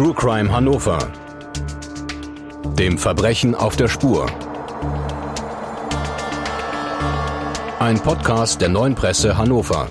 True Crime Hannover. Dem Verbrechen auf der Spur. Ein Podcast der neuen Presse Hannover.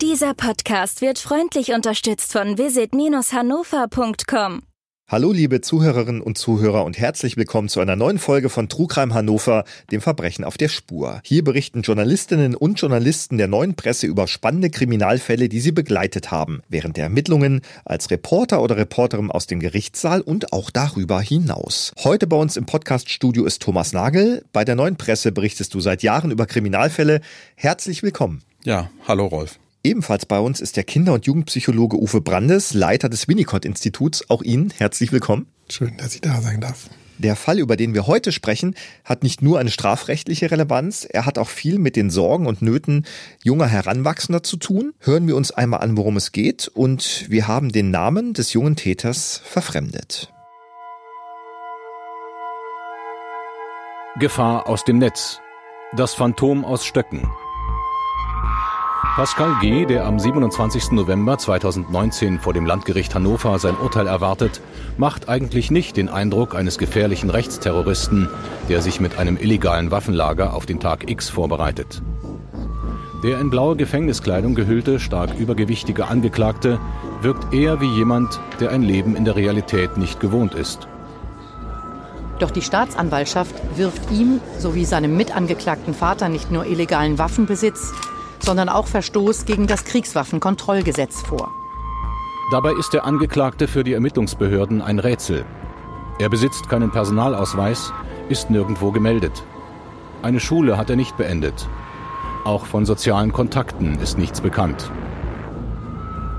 Dieser Podcast wird freundlich unterstützt von visit-hannover.com. Hallo liebe Zuhörerinnen und Zuhörer und herzlich willkommen zu einer neuen Folge von Trugreim Hannover, dem Verbrechen auf der Spur. Hier berichten Journalistinnen und Journalisten der neuen Presse über spannende Kriminalfälle, die sie begleitet haben, während der Ermittlungen, als Reporter oder Reporterin aus dem Gerichtssaal und auch darüber hinaus. Heute bei uns im Podcaststudio ist Thomas Nagel. Bei der neuen Presse berichtest du seit Jahren über Kriminalfälle. Herzlich willkommen. Ja, hallo Rolf. Ebenfalls bei uns ist der Kinder- und Jugendpsychologe Uwe Brandes, Leiter des Winnicott-Instituts. Auch Ihnen herzlich willkommen. Schön, dass ich da sein darf. Der Fall, über den wir heute sprechen, hat nicht nur eine strafrechtliche Relevanz, er hat auch viel mit den Sorgen und Nöten junger Heranwachsender zu tun. Hören wir uns einmal an, worum es geht und wir haben den Namen des jungen Täters verfremdet. Gefahr aus dem Netz. Das Phantom aus Stöcken. Pascal G., der am 27. November 2019 vor dem Landgericht Hannover sein Urteil erwartet, macht eigentlich nicht den Eindruck eines gefährlichen Rechtsterroristen, der sich mit einem illegalen Waffenlager auf den Tag X vorbereitet. Der in blaue Gefängniskleidung gehüllte, stark übergewichtige Angeklagte wirkt eher wie jemand, der ein Leben in der Realität nicht gewohnt ist. Doch die Staatsanwaltschaft wirft ihm sowie seinem Mitangeklagten Vater nicht nur illegalen Waffenbesitz, sondern auch Verstoß gegen das Kriegswaffenkontrollgesetz vor. Dabei ist der Angeklagte für die Ermittlungsbehörden ein Rätsel. Er besitzt keinen Personalausweis, ist nirgendwo gemeldet. Eine Schule hat er nicht beendet. Auch von sozialen Kontakten ist nichts bekannt.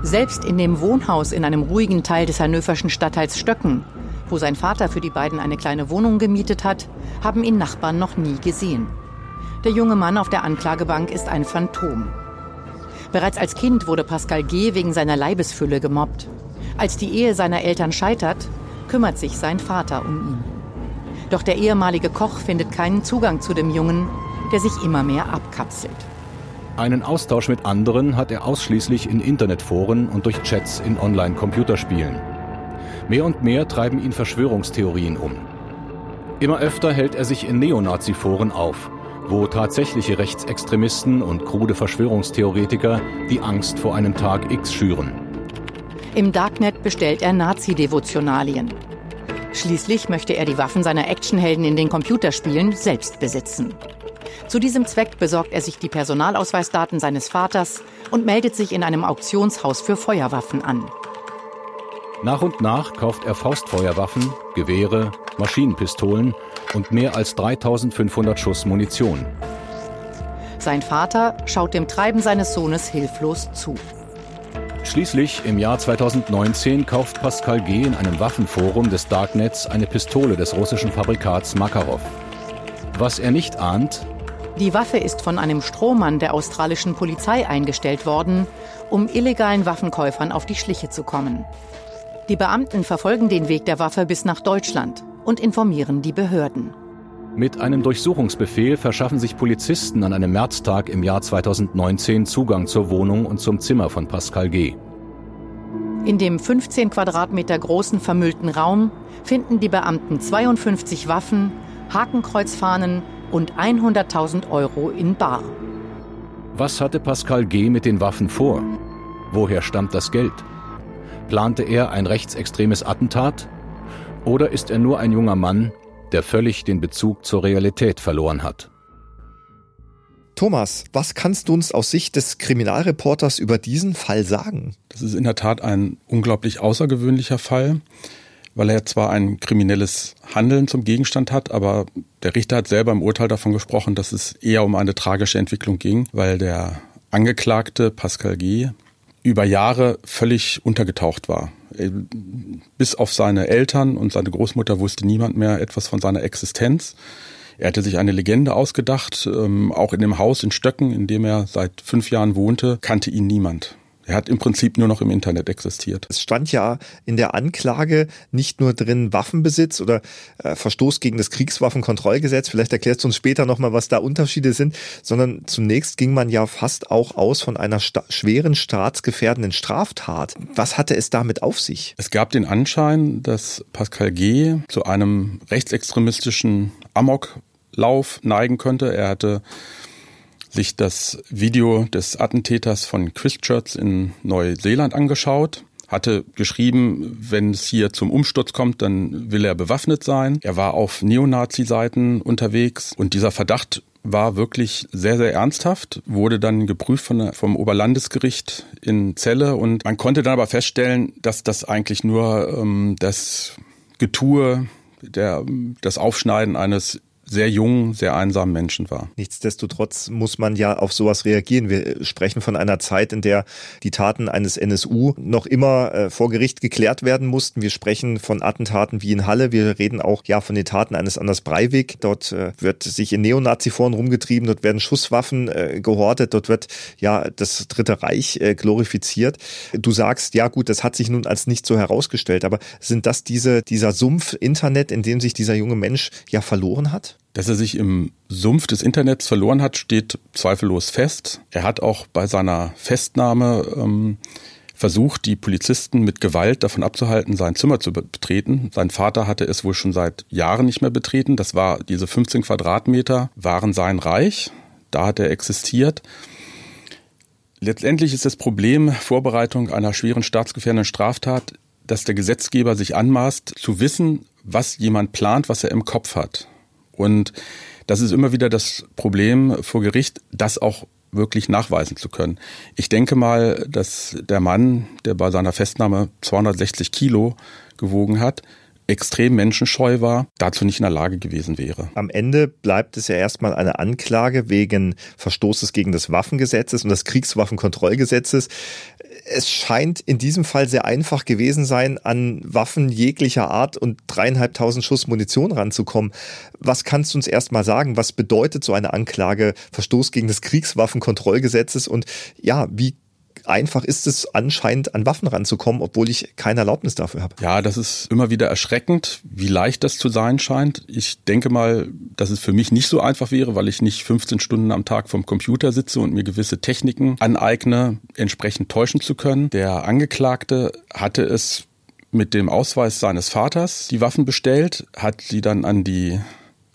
Selbst in dem Wohnhaus in einem ruhigen Teil des hannoverschen Stadtteils Stöcken, wo sein Vater für die beiden eine kleine Wohnung gemietet hat, haben ihn Nachbarn noch nie gesehen. Der junge Mann auf der Anklagebank ist ein Phantom. Bereits als Kind wurde Pascal G. wegen seiner Leibesfülle gemobbt. Als die Ehe seiner Eltern scheitert, kümmert sich sein Vater um ihn. Doch der ehemalige Koch findet keinen Zugang zu dem Jungen, der sich immer mehr abkapselt. Einen Austausch mit anderen hat er ausschließlich in Internetforen und durch Chats in Online-Computerspielen. Mehr und mehr treiben ihn Verschwörungstheorien um. Immer öfter hält er sich in Neonazi-Foren auf wo tatsächliche Rechtsextremisten und krude Verschwörungstheoretiker die Angst vor einem Tag X schüren. Im Darknet bestellt er Nazi-Devotionalien. Schließlich möchte er die Waffen seiner Actionhelden in den Computerspielen selbst besitzen. Zu diesem Zweck besorgt er sich die Personalausweisdaten seines Vaters und meldet sich in einem Auktionshaus für Feuerwaffen an. Nach und nach kauft er Faustfeuerwaffen, Gewehre, Maschinenpistolen und mehr als 3500 Schuss Munition. Sein Vater schaut dem Treiben seines Sohnes hilflos zu. Schließlich im Jahr 2019 kauft Pascal G. in einem Waffenforum des Darknets eine Pistole des russischen Fabrikats Makarov. Was er nicht ahnt, die Waffe ist von einem Strohmann der australischen Polizei eingestellt worden, um illegalen Waffenkäufern auf die Schliche zu kommen. Die Beamten verfolgen den Weg der Waffe bis nach Deutschland und informieren die Behörden. Mit einem Durchsuchungsbefehl verschaffen sich Polizisten an einem Märztag im Jahr 2019 Zugang zur Wohnung und zum Zimmer von Pascal G. In dem 15 Quadratmeter großen vermüllten Raum finden die Beamten 52 Waffen, Hakenkreuzfahnen und 100.000 Euro in Bar. Was hatte Pascal G. mit den Waffen vor? Woher stammt das Geld? Plante er ein rechtsextremes Attentat? Oder ist er nur ein junger Mann, der völlig den Bezug zur Realität verloren hat? Thomas, was kannst du uns aus Sicht des Kriminalreporters über diesen Fall sagen? Das ist in der Tat ein unglaublich außergewöhnlicher Fall, weil er zwar ein kriminelles Handeln zum Gegenstand hat, aber der Richter hat selber im Urteil davon gesprochen, dass es eher um eine tragische Entwicklung ging, weil der Angeklagte Pascal G über Jahre völlig untergetaucht war. Bis auf seine Eltern und seine Großmutter wusste niemand mehr etwas von seiner Existenz. Er hatte sich eine Legende ausgedacht. Ähm, auch in dem Haus in Stöcken, in dem er seit fünf Jahren wohnte, kannte ihn niemand. Er hat im Prinzip nur noch im Internet existiert. Es stand ja in der Anklage nicht nur drin Waffenbesitz oder äh, Verstoß gegen das Kriegswaffenkontrollgesetz, vielleicht erklärst du uns später nochmal, was da Unterschiede sind, sondern zunächst ging man ja fast auch aus von einer sta schweren staatsgefährdenden Straftat. Was hatte es damit auf sich? Es gab den Anschein, dass Pascal G. zu einem rechtsextremistischen Amoklauf neigen könnte. Er hatte sich das Video des Attentäters von Christchurch in Neuseeland angeschaut, hatte geschrieben, wenn es hier zum Umsturz kommt, dann will er bewaffnet sein. Er war auf Neonazi-Seiten unterwegs und dieser Verdacht war wirklich sehr, sehr ernsthaft, wurde dann geprüft von, vom Oberlandesgericht in Celle und man konnte dann aber feststellen, dass das eigentlich nur ähm, das Getue der, das Aufschneiden eines sehr jungen, sehr einsamen Menschen war. Nichtsdestotrotz muss man ja auf sowas reagieren. Wir sprechen von einer Zeit, in der die Taten eines NSU noch immer äh, vor Gericht geklärt werden mussten. Wir sprechen von Attentaten wie in Halle. Wir reden auch ja von den Taten eines Anders Breivik. Dort äh, wird sich in Neonazi-Foren rumgetrieben. Dort werden Schusswaffen äh, gehortet. Dort wird ja das Dritte Reich äh, glorifiziert. Du sagst, ja gut, das hat sich nun als nicht so herausgestellt. Aber sind das diese, dieser Sumpf Internet, in dem sich dieser junge Mensch ja verloren hat? Dass er sich im Sumpf des Internets verloren hat, steht zweifellos fest. Er hat auch bei seiner Festnahme ähm, versucht, die Polizisten mit Gewalt davon abzuhalten, sein Zimmer zu betreten. Sein Vater hatte es wohl schon seit Jahren nicht mehr betreten. Das war diese 15 Quadratmeter waren sein Reich. Da hat er existiert. Letztendlich ist das Problem Vorbereitung einer schweren staatsgefährdenden Straftat, dass der Gesetzgeber sich anmaßt, zu wissen, was jemand plant, was er im Kopf hat. Und das ist immer wieder das Problem vor Gericht, das auch wirklich nachweisen zu können. Ich denke mal, dass der Mann, der bei seiner Festnahme 260 Kilo gewogen hat, extrem menschenscheu war, dazu nicht in der Lage gewesen wäre. Am Ende bleibt es ja erstmal eine Anklage wegen Verstoßes gegen das Waffengesetzes und das Kriegswaffenkontrollgesetzes es scheint in diesem Fall sehr einfach gewesen sein, an Waffen jeglicher Art und dreieinhalbtausend Schuss Munition ranzukommen. Was kannst du uns erstmal sagen? Was bedeutet so eine Anklage, Verstoß gegen das Kriegswaffenkontrollgesetzes und ja, wie einfach ist es anscheinend an Waffen ranzukommen, obwohl ich keine Erlaubnis dafür habe. Ja, das ist immer wieder erschreckend, wie leicht das zu sein scheint. Ich denke mal, dass es für mich nicht so einfach wäre, weil ich nicht 15 Stunden am Tag vom Computer sitze und mir gewisse Techniken aneigne, entsprechend täuschen zu können. Der Angeklagte hatte es mit dem Ausweis seines Vaters die Waffen bestellt, hat sie dann an die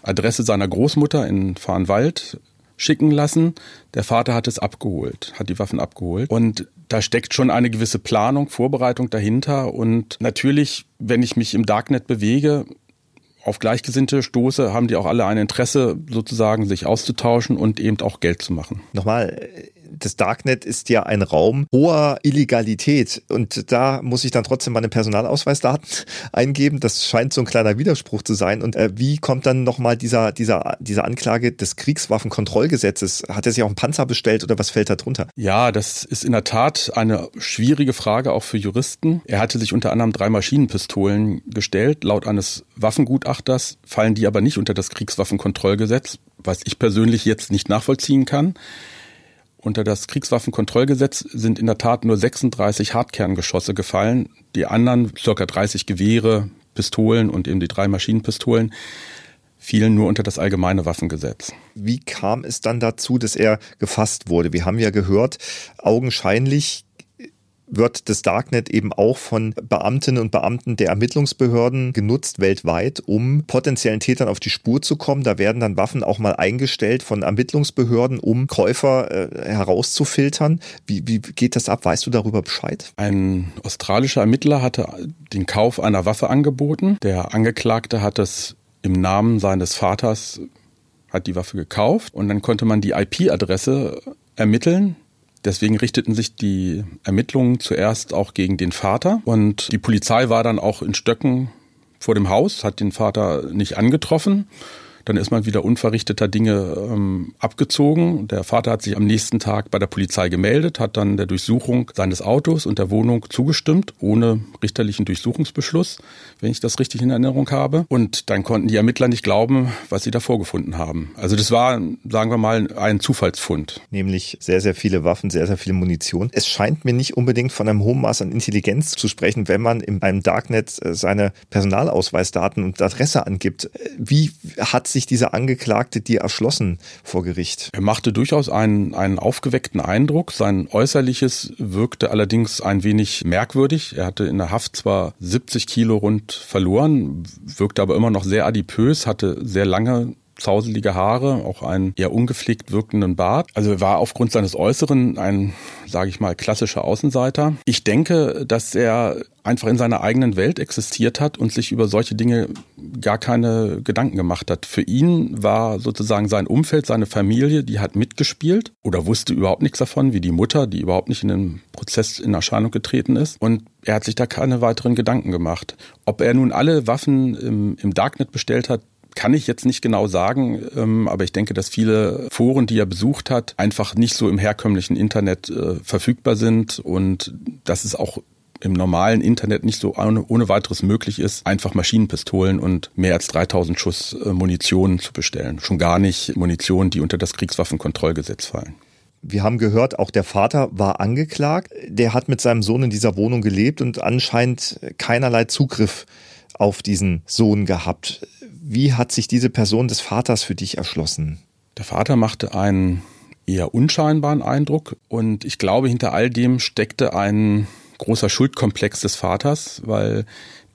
Adresse seiner Großmutter in Farnwald schicken lassen. Der Vater hat es abgeholt, hat die Waffen abgeholt. Und da steckt schon eine gewisse Planung, Vorbereitung dahinter. Und natürlich, wenn ich mich im Darknet bewege, auf Gleichgesinnte stoße, haben die auch alle ein Interesse, sozusagen sich auszutauschen und eben auch Geld zu machen. Nochmal, das Darknet ist ja ein Raum hoher Illegalität und da muss ich dann trotzdem meine Personalausweisdaten eingeben. Das scheint so ein kleiner Widerspruch zu sein. Und äh, wie kommt dann nochmal dieser, dieser, diese Anklage des Kriegswaffenkontrollgesetzes? Hat er sich auch einen Panzer bestellt oder was fällt da drunter? Ja, das ist in der Tat eine schwierige Frage auch für Juristen. Er hatte sich unter anderem drei Maschinenpistolen gestellt. Laut eines Waffengutachters fallen die aber nicht unter das Kriegswaffenkontrollgesetz, was ich persönlich jetzt nicht nachvollziehen kann. Unter das Kriegswaffenkontrollgesetz sind in der Tat nur 36 Hartkerngeschosse gefallen. Die anderen, circa 30 Gewehre, Pistolen und eben die drei Maschinenpistolen, fielen nur unter das allgemeine Waffengesetz. Wie kam es dann dazu, dass er gefasst wurde? Wir haben ja gehört, augenscheinlich wird das Darknet eben auch von Beamtinnen und Beamten der Ermittlungsbehörden genutzt weltweit, um potenziellen Tätern auf die Spur zu kommen. Da werden dann Waffen auch mal eingestellt von Ermittlungsbehörden, um Käufer äh, herauszufiltern. Wie, wie geht das ab? Weißt du darüber Bescheid? Ein australischer Ermittler hatte den Kauf einer Waffe angeboten. Der Angeklagte hat es im Namen seines Vaters hat die Waffe gekauft und dann konnte man die IP-Adresse ermitteln Deswegen richteten sich die Ermittlungen zuerst auch gegen den Vater und die Polizei war dann auch in Stöcken vor dem Haus, hat den Vater nicht angetroffen. Dann ist man wieder unverrichteter Dinge ähm, abgezogen. Der Vater hat sich am nächsten Tag bei der Polizei gemeldet, hat dann der Durchsuchung seines Autos und der Wohnung zugestimmt, ohne richterlichen Durchsuchungsbeschluss, wenn ich das richtig in Erinnerung habe. Und dann konnten die Ermittler nicht glauben, was sie da vorgefunden haben. Also das war, sagen wir mal, ein Zufallsfund. Nämlich sehr, sehr viele Waffen, sehr, sehr viel Munition. Es scheint mir nicht unbedingt von einem hohen Maß an Intelligenz zu sprechen, wenn man in einem Darknet äh, seine Personalausweisdaten und Adresse angibt. Wie hat sich dieser Angeklagte dir erschlossen vor Gericht? Er machte durchaus einen, einen aufgeweckten Eindruck. Sein Äußerliches wirkte allerdings ein wenig merkwürdig. Er hatte in der Haft zwar 70 Kilo rund verloren, wirkte aber immer noch sehr adipös, hatte sehr lange zauselige Haare, auch einen eher ungepflegt wirkenden Bart. Also er war aufgrund seines Äußeren ein, sage ich mal, klassischer Außenseiter. Ich denke, dass er einfach in seiner eigenen Welt existiert hat und sich über solche Dinge gar keine Gedanken gemacht hat. Für ihn war sozusagen sein Umfeld, seine Familie, die hat mitgespielt oder wusste überhaupt nichts davon, wie die Mutter, die überhaupt nicht in den Prozess in Erscheinung getreten ist. Und er hat sich da keine weiteren Gedanken gemacht. Ob er nun alle Waffen im, im Darknet bestellt hat, kann ich jetzt nicht genau sagen, ähm, aber ich denke, dass viele Foren, die er besucht hat, einfach nicht so im herkömmlichen Internet äh, verfügbar sind und dass es auch im normalen Internet nicht so ohne, weiteres möglich ist, einfach Maschinenpistolen und mehr als 3000 Schuss äh, Munition zu bestellen. Schon gar nicht Munition, die unter das Kriegswaffenkontrollgesetz fallen. Wir haben gehört, auch der Vater war angeklagt. Der hat mit seinem Sohn in dieser Wohnung gelebt und anscheinend keinerlei Zugriff auf diesen Sohn gehabt. Wie hat sich diese Person des Vaters für dich erschlossen? Der Vater machte einen eher unscheinbaren Eindruck und ich glaube, hinter all dem steckte ein großer Schuldkomplex des Vaters, weil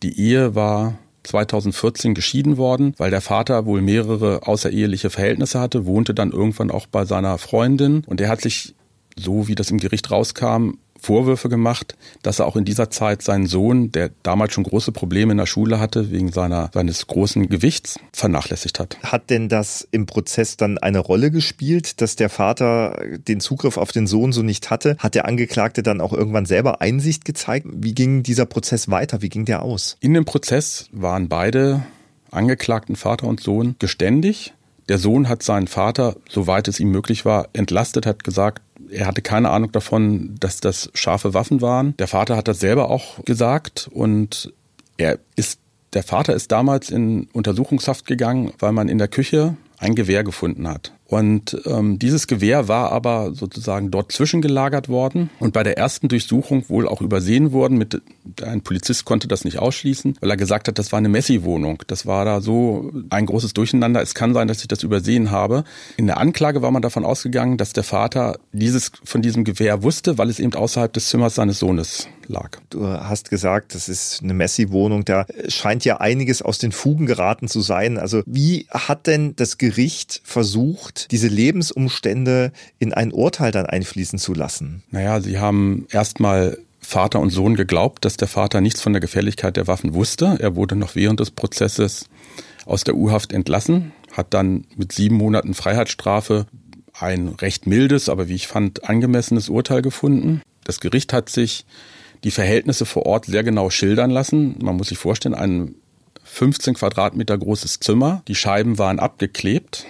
die Ehe war 2014 geschieden worden, weil der Vater wohl mehrere außereheliche Verhältnisse hatte, wohnte dann irgendwann auch bei seiner Freundin und er hat sich, so wie das im Gericht rauskam, Vorwürfe gemacht, dass er auch in dieser Zeit seinen Sohn, der damals schon große Probleme in der Schule hatte, wegen seiner, seines großen Gewichts, vernachlässigt hat. Hat denn das im Prozess dann eine Rolle gespielt, dass der Vater den Zugriff auf den Sohn so nicht hatte? Hat der Angeklagte dann auch irgendwann selber Einsicht gezeigt? Wie ging dieser Prozess weiter? Wie ging der aus? In dem Prozess waren beide Angeklagten Vater und Sohn geständig. Der Sohn hat seinen Vater, soweit es ihm möglich war, entlastet, hat gesagt, er hatte keine Ahnung davon, dass das scharfe Waffen waren. Der Vater hat das selber auch gesagt und er ist, der Vater ist damals in Untersuchungshaft gegangen, weil man in der Küche ein Gewehr gefunden hat. Und ähm, dieses Gewehr war aber sozusagen dort zwischengelagert worden und bei der ersten Durchsuchung wohl auch übersehen worden. Mit, ein Polizist konnte das nicht ausschließen, weil er gesagt hat, das war eine Messi-Wohnung. Das war da so ein großes Durcheinander. Es kann sein, dass ich das übersehen habe. In der Anklage war man davon ausgegangen, dass der Vater dieses von diesem Gewehr wusste, weil es eben außerhalb des Zimmers seines Sohnes lag. Du hast gesagt, das ist eine Messi-Wohnung. Da scheint ja einiges aus den Fugen geraten zu sein. Also wie hat denn das Gericht versucht, diese Lebensumstände in ein Urteil dann einfließen zu lassen? Naja, sie haben erstmal Vater und Sohn geglaubt, dass der Vater nichts von der Gefährlichkeit der Waffen wusste. Er wurde noch während des Prozesses aus der U-Haft entlassen, hat dann mit sieben Monaten Freiheitsstrafe ein recht mildes, aber wie ich fand, angemessenes Urteil gefunden. Das Gericht hat sich die Verhältnisse vor Ort sehr genau schildern lassen. Man muss sich vorstellen, ein 15 Quadratmeter großes Zimmer. Die Scheiben waren abgeklebt.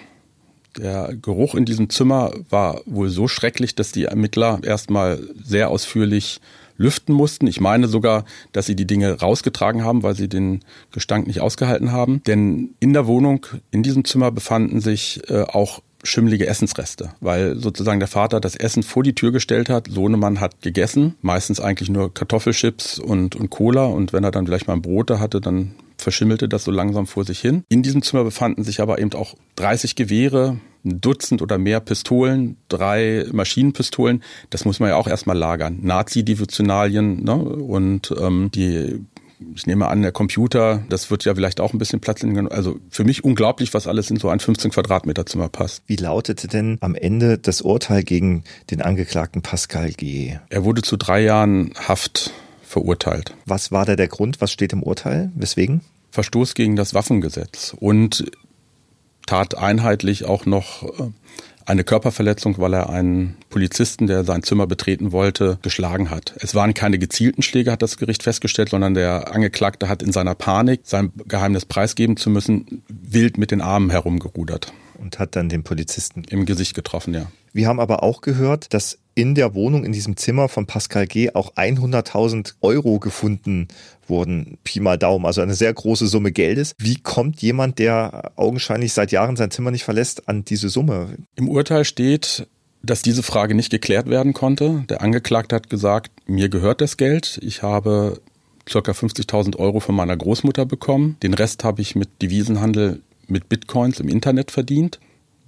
Der Geruch in diesem Zimmer war wohl so schrecklich, dass die Ermittler erstmal sehr ausführlich lüften mussten. Ich meine sogar, dass sie die Dinge rausgetragen haben, weil sie den Gestank nicht ausgehalten haben. Denn in der Wohnung, in diesem Zimmer befanden sich äh, auch schimmelige Essensreste, weil sozusagen der Vater das Essen vor die Tür gestellt hat. Sohnemann hat gegessen, meistens eigentlich nur Kartoffelchips und, und Cola und wenn er dann vielleicht mal ein Brot da hatte, dann verschimmelte das so langsam vor sich hin. In diesem Zimmer befanden sich aber eben auch 30 Gewehre, ein Dutzend oder mehr Pistolen, drei Maschinenpistolen. Das muss man ja auch erstmal lagern. Nazi-Devotionalien ne? und ähm, die ich nehme an, der Computer, das wird ja vielleicht auch ein bisschen Platz in, also für mich unglaublich, was alles in so ein 15 Quadratmeter Zimmer passt. Wie lautete denn am Ende das Urteil gegen den Angeklagten Pascal G? Er wurde zu drei Jahren Haft verurteilt. Was war da der Grund? Was steht im Urteil? Weswegen? Verstoß gegen das Waffengesetz. Und Tat einheitlich auch noch äh, eine Körperverletzung, weil er einen Polizisten, der sein Zimmer betreten wollte, geschlagen hat. Es waren keine gezielten Schläge, hat das Gericht festgestellt, sondern der Angeklagte hat in seiner Panik, sein Geheimnis preisgeben zu müssen, wild mit den Armen herumgerudert. Und hat dann den Polizisten im Gesicht getroffen, ja. Wir haben aber auch gehört, dass in der Wohnung, in diesem Zimmer von Pascal G. auch 100.000 Euro gefunden wurden. Pi mal Daumen, also eine sehr große Summe Geldes. Wie kommt jemand, der augenscheinlich seit Jahren sein Zimmer nicht verlässt, an diese Summe? Im Urteil steht, dass diese Frage nicht geklärt werden konnte. Der Angeklagte hat gesagt, mir gehört das Geld. Ich habe ca. 50.000 Euro von meiner Großmutter bekommen. Den Rest habe ich mit Devisenhandel mit Bitcoins im Internet verdient.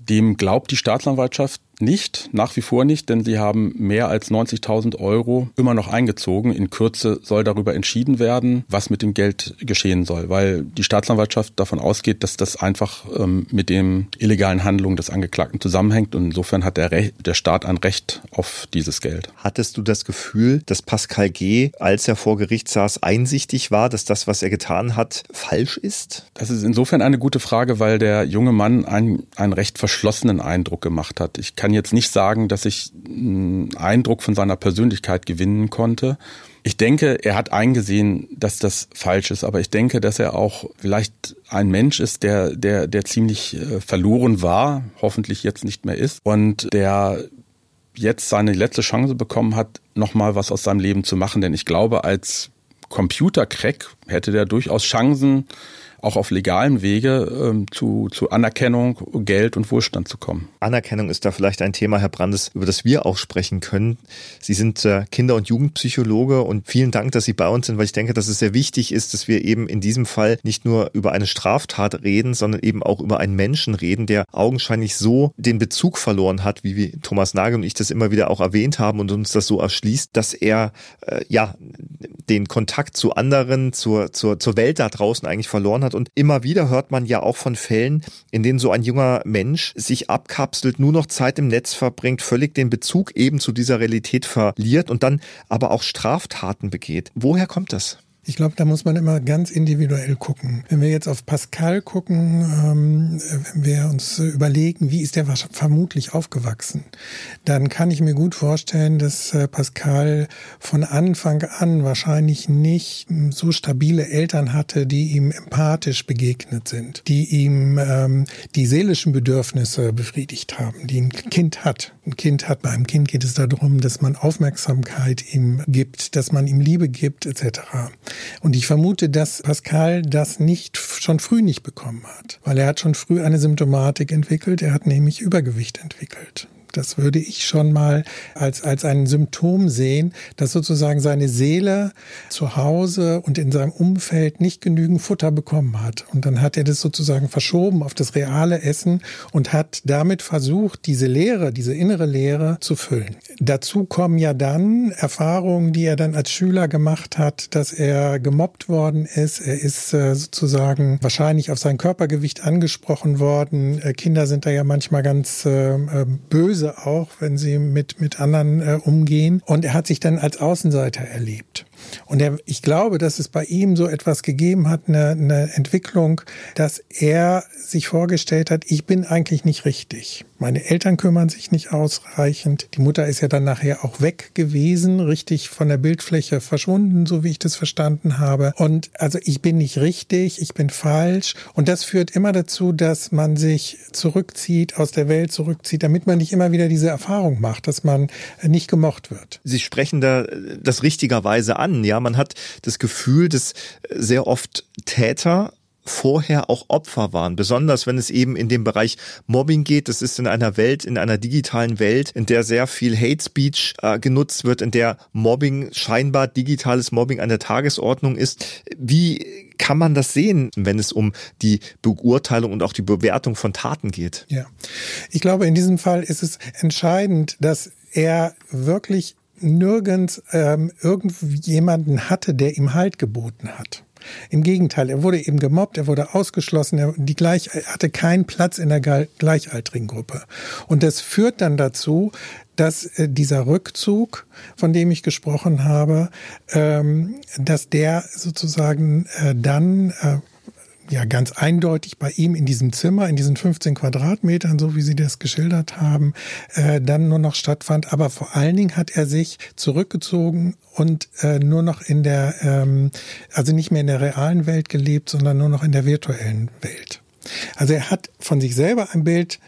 Dem glaubt die Staatsanwaltschaft nicht, nach wie vor nicht, denn sie haben mehr als 90.000 Euro immer noch eingezogen. In Kürze soll darüber entschieden werden, was mit dem Geld geschehen soll, weil die Staatsanwaltschaft davon ausgeht, dass das einfach ähm, mit den illegalen Handlungen des Angeklagten zusammenhängt und insofern hat der, Re der Staat ein Recht auf dieses Geld. Hattest du das Gefühl, dass Pascal G., als er vor Gericht saß, einsichtig war, dass das, was er getan hat, falsch ist? Das ist insofern eine gute Frage, weil der junge Mann einen, einen recht verschlossenen Eindruck gemacht hat. Ich kann kann jetzt nicht sagen, dass ich einen Eindruck von seiner Persönlichkeit gewinnen konnte. Ich denke, er hat eingesehen, dass das falsch ist, aber ich denke, dass er auch vielleicht ein Mensch ist, der, der, der ziemlich äh, verloren war, hoffentlich jetzt nicht mehr ist und der jetzt seine letzte Chance bekommen hat, nochmal was aus seinem Leben zu machen. Denn ich glaube, als Computercrack hätte der durchaus Chancen, auch auf legalem Wege ähm, zu, zu Anerkennung, Geld und Wohlstand zu kommen. Anerkennung ist da vielleicht ein Thema, Herr Brandes, über das wir auch sprechen können. Sie sind äh, Kinder- und Jugendpsychologe und vielen Dank, dass Sie bei uns sind, weil ich denke, dass es sehr wichtig ist, dass wir eben in diesem Fall nicht nur über eine Straftat reden, sondern eben auch über einen Menschen reden, der augenscheinlich so den Bezug verloren hat, wie Thomas Nagel und ich das immer wieder auch erwähnt haben und uns das so erschließt, dass er äh, ja den Kontakt zu anderen, zur, zur, zur Welt da draußen eigentlich verloren hat hat. Und immer wieder hört man ja auch von Fällen, in denen so ein junger Mensch sich abkapselt, nur noch Zeit im Netz verbringt, völlig den Bezug eben zu dieser Realität verliert und dann aber auch Straftaten begeht. Woher kommt das? Ich glaube, da muss man immer ganz individuell gucken. Wenn wir jetzt auf Pascal gucken, ähm, wenn wir uns überlegen, wie ist der vermutlich aufgewachsen, dann kann ich mir gut vorstellen, dass äh, Pascal von Anfang an wahrscheinlich nicht so stabile Eltern hatte, die ihm empathisch begegnet sind, die ihm ähm, die seelischen Bedürfnisse befriedigt haben, die ein Kind hat. Ein Kind hat, bei einem Kind geht es darum, dass man Aufmerksamkeit ihm gibt, dass man ihm Liebe gibt, etc. Und ich vermute, dass Pascal das nicht schon früh nicht bekommen hat, weil er hat schon früh eine Symptomatik entwickelt. Er hat nämlich Übergewicht entwickelt. Das würde ich schon mal als, als ein Symptom sehen, dass sozusagen seine Seele zu Hause und in seinem Umfeld nicht genügend Futter bekommen hat. Und dann hat er das sozusagen verschoben auf das reale Essen und hat damit versucht, diese Leere, diese innere Leere zu füllen. Dazu kommen ja dann Erfahrungen, die er dann als Schüler gemacht hat, dass er gemobbt worden ist. Er ist äh, sozusagen wahrscheinlich auf sein Körpergewicht angesprochen worden. Äh, Kinder sind da ja manchmal ganz äh, böse böse auch, wenn sie mit, mit anderen äh, umgehen. Und er hat sich dann als Außenseiter erlebt. Und er, ich glaube, dass es bei ihm so etwas gegeben hat, eine, eine Entwicklung, dass er sich vorgestellt hat, ich bin eigentlich nicht richtig. Meine Eltern kümmern sich nicht ausreichend. Die Mutter ist ja dann nachher auch weg gewesen, richtig von der Bildfläche verschwunden, so wie ich das verstanden habe. Und also ich bin nicht richtig, ich bin falsch. Und das führt immer dazu, dass man sich zurückzieht, aus der Welt zurückzieht, damit man nicht immer wieder diese Erfahrung macht, dass man nicht gemocht wird. Sie sprechen da das richtigerweise an. Ja, man hat das Gefühl, dass sehr oft Täter vorher auch Opfer waren. Besonders wenn es eben in dem Bereich Mobbing geht. Das ist in einer Welt, in einer digitalen Welt, in der sehr viel Hate Speech äh, genutzt wird, in der Mobbing scheinbar digitales Mobbing an der Tagesordnung ist. Wie kann man das sehen, wenn es um die Beurteilung und auch die Bewertung von Taten geht? Ja, ich glaube, in diesem Fall ist es entscheidend, dass er wirklich nirgends ähm, irgendjemanden hatte, der ihm Halt geboten hat. Im Gegenteil, er wurde eben gemobbt, er wurde ausgeschlossen, er, die gleich, er hatte keinen Platz in der gleichaltrigen Gruppe. Und das führt dann dazu, dass äh, dieser Rückzug, von dem ich gesprochen habe, ähm, dass der sozusagen äh, dann äh, ja ganz eindeutig bei ihm in diesem Zimmer, in diesen 15 Quadratmetern, so wie Sie das geschildert haben, äh, dann nur noch stattfand. Aber vor allen Dingen hat er sich zurückgezogen und äh, nur noch in der, ähm, also nicht mehr in der realen Welt gelebt, sondern nur noch in der virtuellen Welt. Also er hat von sich selber ein Bild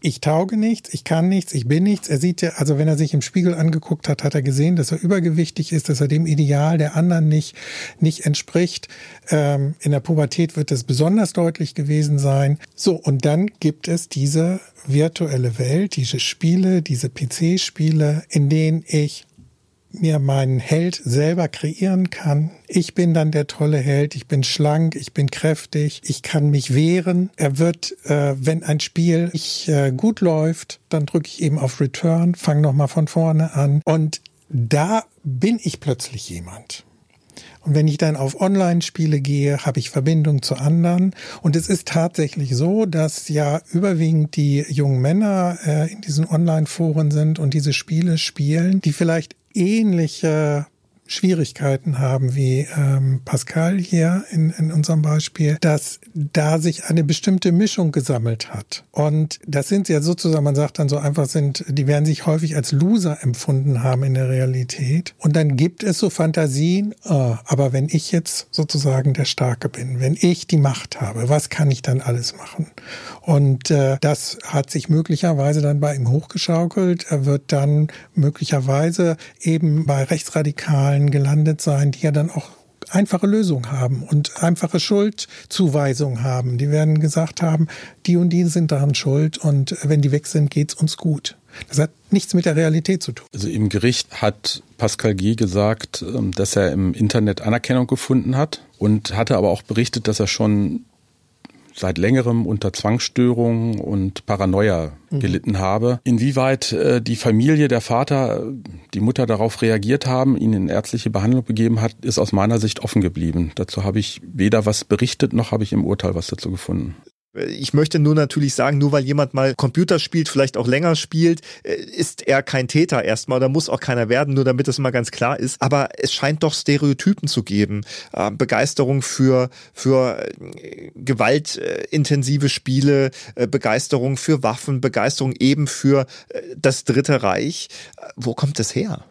ich tauge nichts, ich kann nichts, ich bin nichts. Er sieht ja, also wenn er sich im Spiegel angeguckt hat, hat er gesehen, dass er übergewichtig ist, dass er dem Ideal der anderen nicht, nicht entspricht. Ähm, in der Pubertät wird es besonders deutlich gewesen sein. So, und dann gibt es diese virtuelle Welt, diese Spiele, diese PC-Spiele, in denen ich mir meinen Held selber kreieren kann. Ich bin dann der tolle Held, ich bin schlank, ich bin kräftig, ich kann mich wehren. Er wird, äh, wenn ein Spiel ich, äh, gut läuft, dann drücke ich eben auf Return, fange nochmal von vorne an und da bin ich plötzlich jemand. Und wenn ich dann auf Online-Spiele gehe, habe ich Verbindung zu anderen. Und es ist tatsächlich so, dass ja überwiegend die jungen Männer äh, in diesen Online-Foren sind und diese Spiele spielen, die vielleicht ähnliche Schwierigkeiten haben wie ähm, Pascal hier in, in unserem Beispiel, dass da sich eine bestimmte Mischung gesammelt hat. Und das sind ja sozusagen, man sagt dann so einfach sind, die werden sich häufig als Loser empfunden haben in der Realität. Und dann gibt es so Fantasien, oh, aber wenn ich jetzt sozusagen der Starke bin, wenn ich die Macht habe, was kann ich dann alles machen? Und äh, das hat sich möglicherweise dann bei ihm hochgeschaukelt. Er wird dann möglicherweise eben bei Rechtsradikalen gelandet sein, die ja dann auch einfache Lösungen haben und einfache Schuldzuweisungen haben. Die werden gesagt haben, die und die sind daran schuld und wenn die weg sind, geht's uns gut. Das hat nichts mit der Realität zu tun. Also im Gericht hat Pascal G. gesagt, ähm, dass er im Internet Anerkennung gefunden hat und hatte aber auch berichtet, dass er schon seit längerem unter Zwangsstörungen und Paranoia mhm. gelitten habe. Inwieweit äh, die Familie, der Vater, die Mutter darauf reagiert haben, ihn in ärztliche Behandlung begeben hat, ist aus meiner Sicht offen geblieben. Dazu habe ich weder was berichtet, noch habe ich im Urteil was dazu gefunden. Ich möchte nur natürlich sagen, nur weil jemand mal Computer spielt, vielleicht auch länger spielt, äh, ist er kein Täter erstmal oder muss auch keiner werden, nur damit es mal ganz klar ist. Aber es scheint doch Stereotypen zu geben. Äh, Begeisterung für, für äh, gewaltintensive Spiele, Begeisterung für Waffen, Begeisterung eben für das Dritte Reich. Wo kommt das her?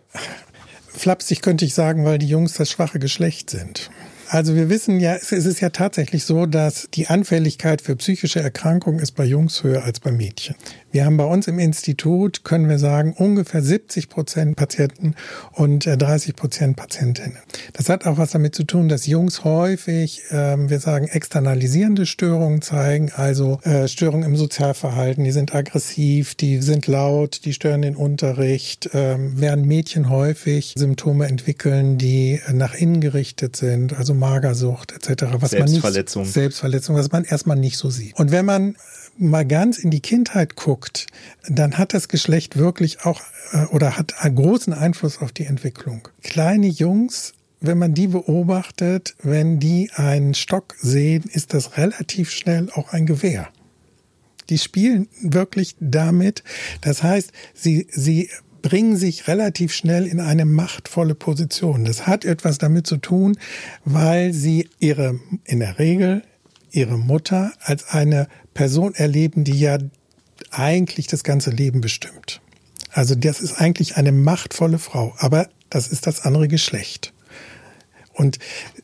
Flapsig könnte ich sagen, weil die Jungs das schwache Geschlecht sind. Also wir wissen ja, es ist ja tatsächlich so, dass die Anfälligkeit für psychische Erkrankungen ist bei Jungs höher als bei Mädchen. Wir haben bei uns im Institut, können wir sagen, ungefähr 70 Prozent Patienten und 30 äh, Prozent Patientinnen. Das hat auch was damit zu tun, dass Jungs häufig, ähm, wir sagen, externalisierende Störungen zeigen, also äh, Störungen im Sozialverhalten. Die sind aggressiv, die sind laut, die stören den Unterricht, ähm, während Mädchen häufig Symptome entwickeln, die nach innen gerichtet sind, also Magersucht etc. Was Selbstverletzung. Man nicht, Selbstverletzung, was man erstmal nicht so sieht. Und wenn man mal ganz in die Kindheit guckt, dann hat das Geschlecht wirklich auch äh, oder hat einen großen Einfluss auf die Entwicklung. Kleine Jungs wenn man die beobachtet, wenn die einen Stock sehen, ist das relativ schnell auch ein Gewehr. Die spielen wirklich damit. Das heißt, sie, sie bringen sich relativ schnell in eine machtvolle Position. Das hat etwas damit zu tun, weil sie ihre, in der Regel ihre Mutter als eine Person erleben, die ja eigentlich das ganze Leben bestimmt. Also das ist eigentlich eine machtvolle Frau, aber das ist das andere Geschlecht. Und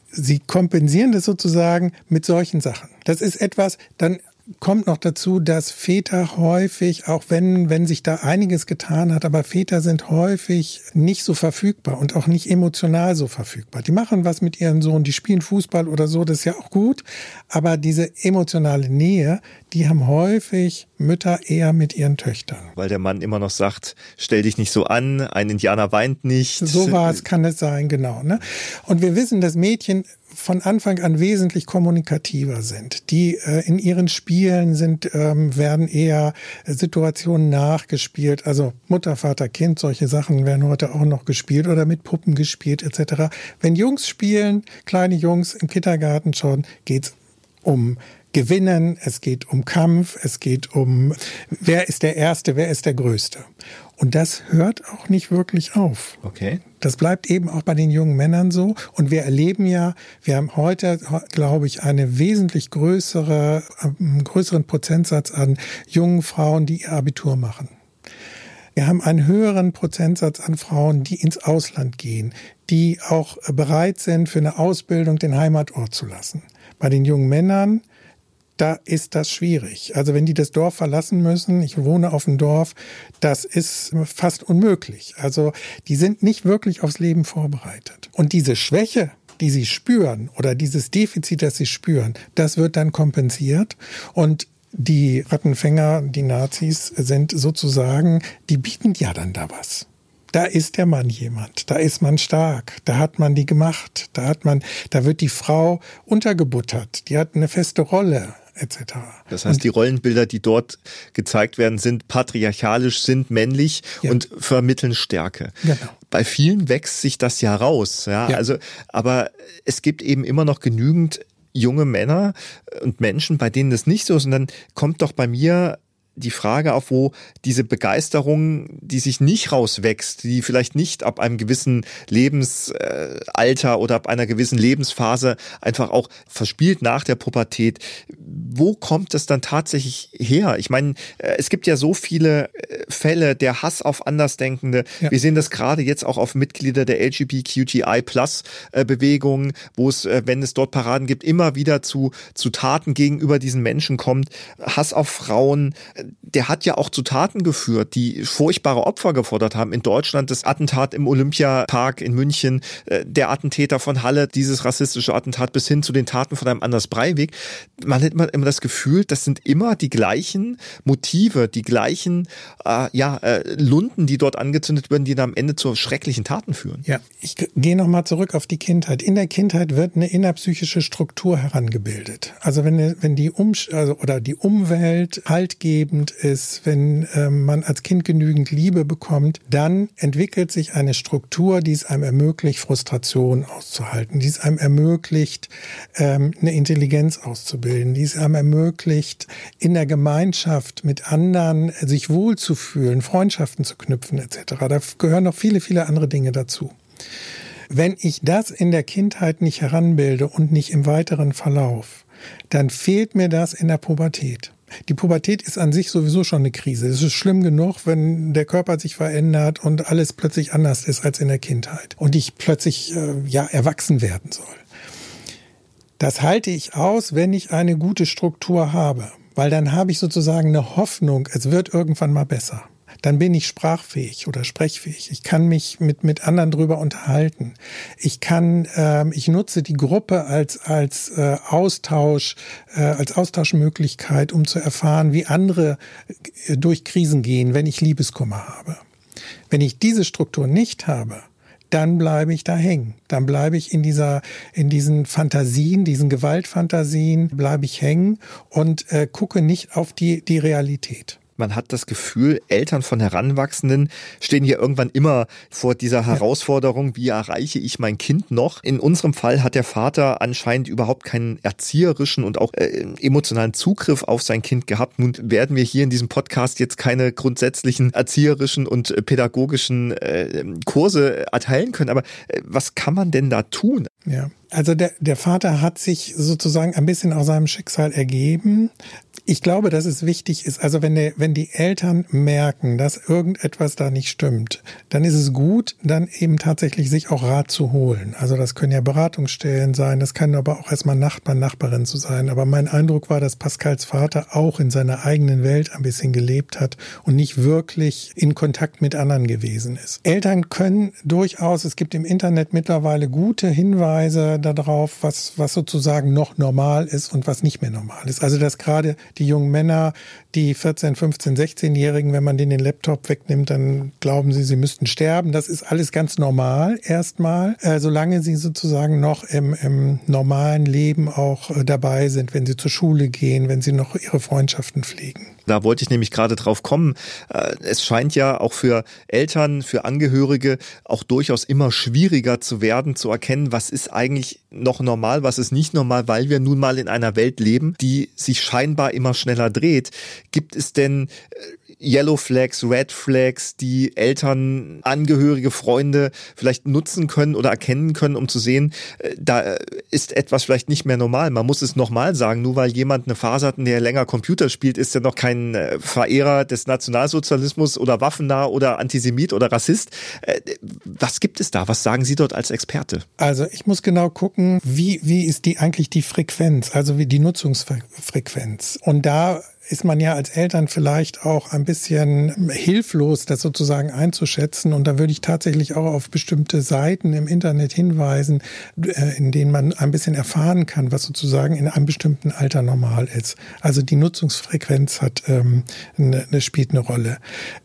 sie kompensieren das sozusagen mit solchen Sachen. Das ist etwas, dann kommt noch dazu, dass Väter häufig, auch wenn, wenn sich da einiges getan hat, aber Väter sind häufig nicht so verfügbar und auch nicht emotional so verfügbar. Die machen was mit ihrem Sohn, die spielen Fußball oder so, das ist ja auch gut. Aber diese emotionale Nähe, die haben häufig Mütter eher mit ihren Töchtern. Weil der Mann immer noch sagt, stell dich nicht so an, ein Indianer weint nicht. So war es, kann es sein, genau. Ne? Und wir wissen, dass Mädchen von Anfang an wesentlich kommunikativer sind. Die äh, in ihren Spielen sind, ähm, werden eher Situationen nachgespielt. Also Mutter, Vater, Kind, solche Sachen werden heute auch noch gespielt oder mit Puppen gespielt etc. Wenn Jungs spielen, kleine Jungs im Kindergarten schon, geht's um Gewinnen, es geht um Kampf, es geht um, wer ist der Erste, wer ist der Größte. Und das hört auch nicht wirklich auf. Okay. Das bleibt eben auch bei den jungen Männern so. Und wir erleben ja, wir haben heute, glaube ich, eine wesentlich größere, einen größeren Prozentsatz an jungen Frauen, die ihr Abitur machen. Wir haben einen höheren Prozentsatz an Frauen, die ins Ausland gehen, die auch bereit sind, für eine Ausbildung den Heimatort zu lassen. Bei den jungen Männern da ist das schwierig. Also wenn die das Dorf verlassen müssen, ich wohne auf dem Dorf, das ist fast unmöglich. Also die sind nicht wirklich aufs Leben vorbereitet. Und diese Schwäche, die sie spüren oder dieses Defizit, das sie spüren, das wird dann kompensiert und die Rattenfänger, die Nazis sind sozusagen, die bieten ja dann da was da ist der Mann jemand, da ist man stark, da hat man die gemacht, da hat man, da wird die Frau untergebuttert, die hat eine feste Rolle etc. Das heißt, und die Rollenbilder, die dort gezeigt werden, sind patriarchalisch, sind männlich ja. und vermitteln Stärke. Genau. Bei vielen wächst sich das ja raus. Ja? ja. Also, aber es gibt eben immer noch genügend junge Männer und Menschen, bei denen das nicht so ist. Und dann kommt doch bei mir die Frage auf, wo diese Begeisterung, die sich nicht rauswächst, die vielleicht nicht ab einem gewissen Lebensalter oder ab einer gewissen Lebensphase einfach auch verspielt nach der Pubertät, wo kommt es dann tatsächlich her? Ich meine, äh, es gibt ja so viele äh, Fälle der Hass auf Andersdenkende. Ja. Wir sehen das gerade jetzt auch auf Mitglieder der LGBTQI Plus äh, Bewegung, wo es, wenn es dort Paraden gibt, immer wieder zu, zu Taten gegenüber diesen Menschen kommt. Hass auf Frauen, der hat ja auch zu Taten geführt, die furchtbare Opfer gefordert haben. In Deutschland das Attentat im Olympiapark in München, äh, der Attentäter von Halle, dieses rassistische Attentat bis hin zu den Taten von einem Anders Breivik. Man hat immer das Gefühl, das sind immer die gleichen Motive, die gleichen äh, ja, äh, Lunden, die dort angezündet werden, die dann am Ende zu schrecklichen Taten führen. Ja, ich gehe nochmal zurück auf die Kindheit. In der Kindheit wird eine innerpsychische Struktur herangebildet. Also wenn, wenn die um also, oder die Umwelt Halt geben, ausschlaggebend ist, wenn ähm, man als Kind genügend Liebe bekommt, dann entwickelt sich eine Struktur, die es einem ermöglicht, Frustration auszuhalten, die es einem ermöglicht, ähm, eine Intelligenz auszubilden, die es einem ermöglicht, in der Gemeinschaft mit anderen sich wohlzufühlen, Freundschaften zu knüpfen etc. Da gehören noch viele, viele andere Dinge dazu. Wenn ich das in der Kindheit nicht heranbilde und nicht im weiteren Verlauf, dann fehlt mir das in der Pubertät. Die Pubertät ist an sich sowieso schon eine Krise. Es ist schlimm genug, wenn der Körper sich verändert und alles plötzlich anders ist als in der Kindheit und ich plötzlich äh, ja erwachsen werden soll. Das halte ich aus, wenn ich eine gute Struktur habe, weil dann habe ich sozusagen eine Hoffnung, es wird irgendwann mal besser dann bin ich sprachfähig oder sprechfähig. Ich kann mich mit, mit anderen drüber unterhalten. Ich kann, äh, ich nutze die Gruppe als, als äh, Austausch, äh, als Austauschmöglichkeit, um zu erfahren, wie andere äh, durch Krisen gehen, wenn ich Liebeskummer habe. Wenn ich diese Struktur nicht habe, dann bleibe ich da hängen. Dann bleibe ich in dieser, in diesen Fantasien, diesen Gewaltfantasien, bleibe ich hängen und äh, gucke nicht auf die, die Realität. Man hat das Gefühl, Eltern von Heranwachsenden stehen hier irgendwann immer vor dieser Herausforderung, wie erreiche ich mein Kind noch? In unserem Fall hat der Vater anscheinend überhaupt keinen erzieherischen und auch äh, emotionalen Zugriff auf sein Kind gehabt. Nun werden wir hier in diesem Podcast jetzt keine grundsätzlichen erzieherischen und äh, pädagogischen äh, Kurse erteilen können, aber äh, was kann man denn da tun? Ja, also der, der Vater hat sich sozusagen ein bisschen aus seinem Schicksal ergeben. Ich glaube, dass es wichtig ist, also wenn, der, wenn die Eltern merken, dass irgendetwas da nicht stimmt, dann ist es gut, dann eben tatsächlich sich auch Rat zu holen. Also das können ja Beratungsstellen sein, das kann aber auch erstmal Nachbarn, Nachbarin zu sein. Aber mein Eindruck war, dass Pascals Vater auch in seiner eigenen Welt ein bisschen gelebt hat und nicht wirklich in Kontakt mit anderen gewesen ist. Eltern können durchaus, es gibt im Internet mittlerweile gute Hinweise darauf, was, was sozusagen noch normal ist und was nicht mehr normal ist. Also dass gerade die jungen Männer, die 14, 15, 16-Jährigen, wenn man denen den Laptop wegnimmt, dann glauben sie, sie müssten sterben. Das ist alles ganz normal erstmal, äh, solange sie sozusagen noch im, im normalen Leben auch äh, dabei sind, wenn sie zur Schule gehen, wenn sie noch ihre Freundschaften pflegen. Da wollte ich nämlich gerade drauf kommen. Äh, es scheint ja auch für Eltern, für Angehörige auch durchaus immer schwieriger zu werden, zu erkennen, was ist eigentlich eigentlich noch normal, was ist nicht normal, weil wir nun mal in einer Welt leben, die sich scheinbar immer schneller dreht. Gibt es denn äh, Yellow Flags, Red Flags, die Eltern, Angehörige, Freunde vielleicht nutzen können oder erkennen können, um zu sehen, äh, da ist etwas vielleicht nicht mehr normal. Man muss es nochmal sagen, nur weil jemand eine Phase hat, in der er länger Computer spielt, ist er noch kein äh, Verehrer des Nationalsozialismus oder waffennah oder Antisemit oder Rassist. Äh, was gibt es da? Was sagen Sie dort als Experte? Also ich muss genau gucken, wie, wie ist die eigentlich die Frequenz, also wie die Nutzungsfrequenz. Und da ist man ja als Eltern vielleicht auch ein bisschen hilflos, das sozusagen einzuschätzen. Und da würde ich tatsächlich auch auf bestimmte Seiten im Internet hinweisen, äh, in denen man ein bisschen erfahren kann, was sozusagen in einem bestimmten Alter normal ist. Also die Nutzungsfrequenz hat ähm, eine, spielt eine Rolle.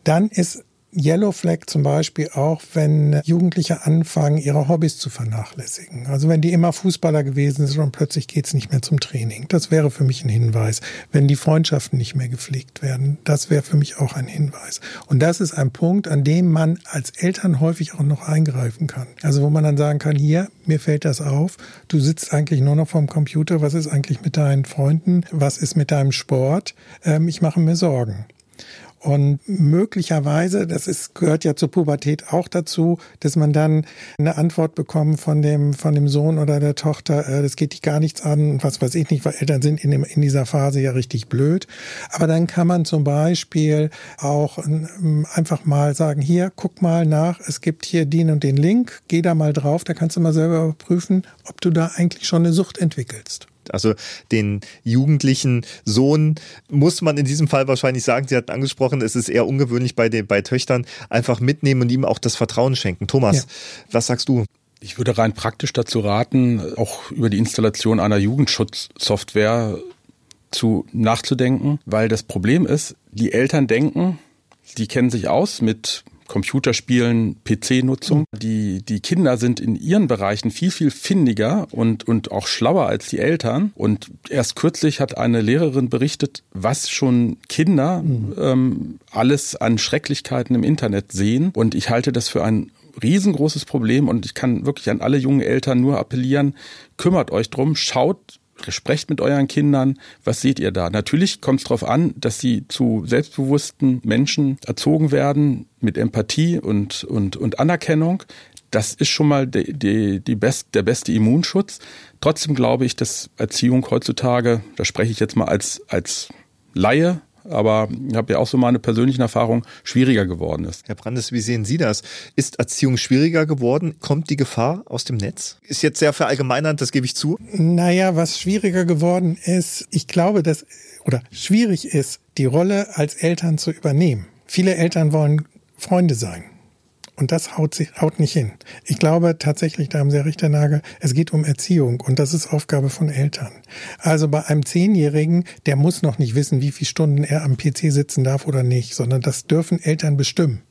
Dann ist Yellow Flag zum Beispiel auch, wenn Jugendliche anfangen, ihre Hobbys zu vernachlässigen. Also wenn die immer Fußballer gewesen sind und plötzlich geht's nicht mehr zum Training. Das wäre für mich ein Hinweis. Wenn die Freundschaften nicht mehr gepflegt werden, das wäre für mich auch ein Hinweis. Und das ist ein Punkt, an dem man als Eltern häufig auch noch eingreifen kann. Also wo man dann sagen kann, hier, mir fällt das auf, du sitzt eigentlich nur noch vorm Computer, was ist eigentlich mit deinen Freunden, was ist mit deinem Sport? Ähm, ich mache mir Sorgen. Und möglicherweise, das ist, gehört ja zur Pubertät auch dazu, dass man dann eine Antwort bekommt von dem, von dem Sohn oder der Tochter, äh, das geht dich gar nichts an was weiß ich nicht, weil Eltern sind in, dem, in dieser Phase ja richtig blöd. Aber dann kann man zum Beispiel auch ähm, einfach mal sagen, hier, guck mal nach, es gibt hier den und den Link, geh da mal drauf, da kannst du mal selber überprüfen, ob du da eigentlich schon eine Sucht entwickelst. Also den jugendlichen Sohn muss man in diesem Fall wahrscheinlich sagen, Sie hatten angesprochen, es ist eher ungewöhnlich bei den bei Töchtern, einfach mitnehmen und ihm auch das Vertrauen schenken. Thomas, ja. was sagst du? Ich würde rein praktisch dazu raten, auch über die Installation einer Jugendschutzsoftware zu nachzudenken, weil das Problem ist, die Eltern denken, die kennen sich aus mit Computerspielen, PC-Nutzung. Die, die Kinder sind in ihren Bereichen viel, viel findiger und, und auch schlauer als die Eltern. Und erst kürzlich hat eine Lehrerin berichtet, was schon Kinder mhm. ähm, alles an Schrecklichkeiten im Internet sehen. Und ich halte das für ein riesengroßes Problem und ich kann wirklich an alle jungen Eltern nur appellieren, kümmert euch drum, schaut Sprecht mit euren Kindern, was seht ihr da? Natürlich kommt es darauf an, dass sie zu selbstbewussten Menschen erzogen werden, mit Empathie und, und, und Anerkennung. Das ist schon mal die, die, die best, der beste Immunschutz. Trotzdem glaube ich, dass Erziehung heutzutage, da spreche ich jetzt mal als, als Laie, aber ich habe ja auch so meine persönlichen Erfahrungen, schwieriger geworden ist. Herr Brandes, wie sehen Sie das? Ist Erziehung schwieriger geworden? Kommt die Gefahr aus dem Netz? Ist jetzt sehr verallgemeinernd, das gebe ich zu. Naja, was schwieriger geworden ist, ich glaube, dass, oder schwierig ist, die Rolle als Eltern zu übernehmen. Viele Eltern wollen Freunde sein. Und das haut, sich, haut nicht hin. Ich glaube tatsächlich, da haben Sie recht, Herr Nagel, es geht um Erziehung und das ist Aufgabe von Eltern. Also bei einem Zehnjährigen, der muss noch nicht wissen, wie viele Stunden er am PC sitzen darf oder nicht, sondern das dürfen Eltern bestimmen.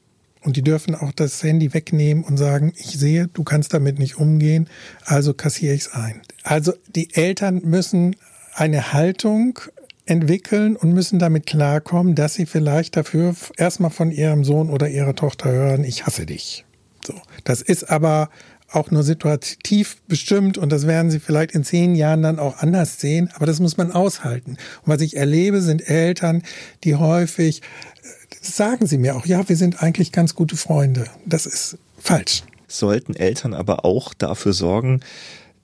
Und die dürfen auch das Handy wegnehmen und sagen, ich sehe, du kannst damit nicht umgehen, also kassiere ich es ein. Also die Eltern müssen eine Haltung entwickeln und müssen damit klarkommen, dass sie vielleicht dafür erstmal von ihrem Sohn oder ihrer Tochter hören, ich hasse dich. So. Das ist aber auch nur situativ bestimmt und das werden sie vielleicht in zehn Jahren dann auch anders sehen, aber das muss man aushalten. Und was ich erlebe, sind Eltern, die häufig, äh, sagen sie mir auch, ja, wir sind eigentlich ganz gute Freunde. Das ist falsch. Sollten Eltern aber auch dafür sorgen,